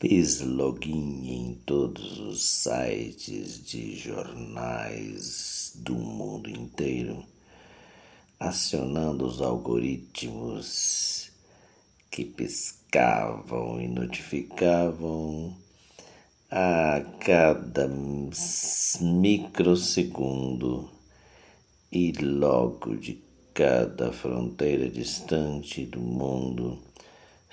Fiz login em todos os sites de jornais do mundo inteiro, acionando os algoritmos que piscavam e notificavam a cada microsegundo e logo de cada fronteira distante do mundo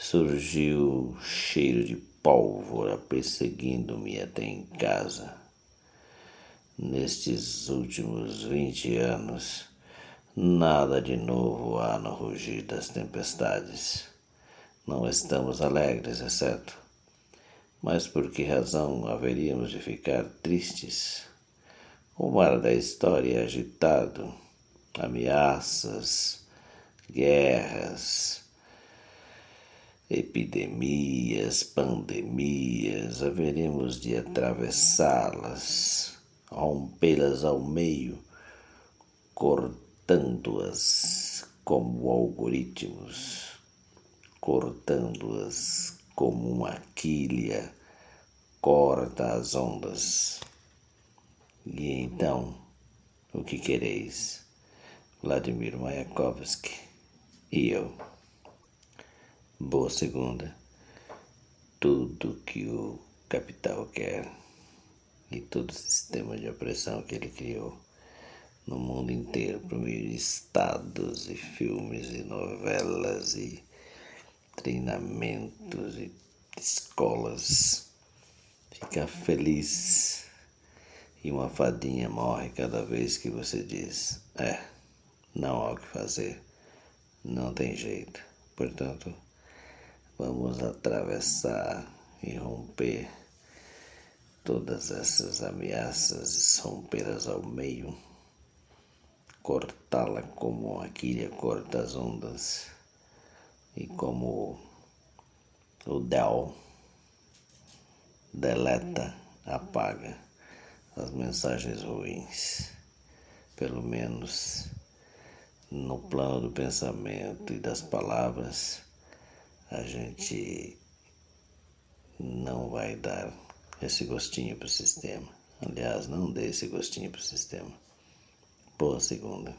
surgiu cheiro de pólvora perseguindo-me até em casa. Nestes últimos vinte anos, nada de novo há no rugir das tempestades. Não estamos alegres, é certo? Mas por que razão haveríamos de ficar tristes? O mar da história é agitado ameaças, guerras, epidemias, pandemias, haveremos de atravessá-las, rompê-las ao meio, cortando-as como algoritmos, cortando-as como uma quilha corta as ondas. E então, o que quereis? Vladimir Mayakovsky e eu. Boa segunda. Tudo que o capital quer e todo o sistema de opressão que ele criou no mundo inteiro por meio de estados e filmes e novelas e treinamentos e escolas. Fica feliz e uma fadinha morre cada vez que você diz: É. Não há o que fazer, não tem jeito. Portanto, vamos atravessar e romper todas essas ameaças e rompê-las ao meio, cortá-la como a quilha corta as ondas e como o Del deleta, apaga as mensagens ruins, pelo menos no plano do pensamento e das palavras, a gente não vai dar esse gostinho para o sistema. Aliás, não dê esse gostinho para o sistema. Boa segunda.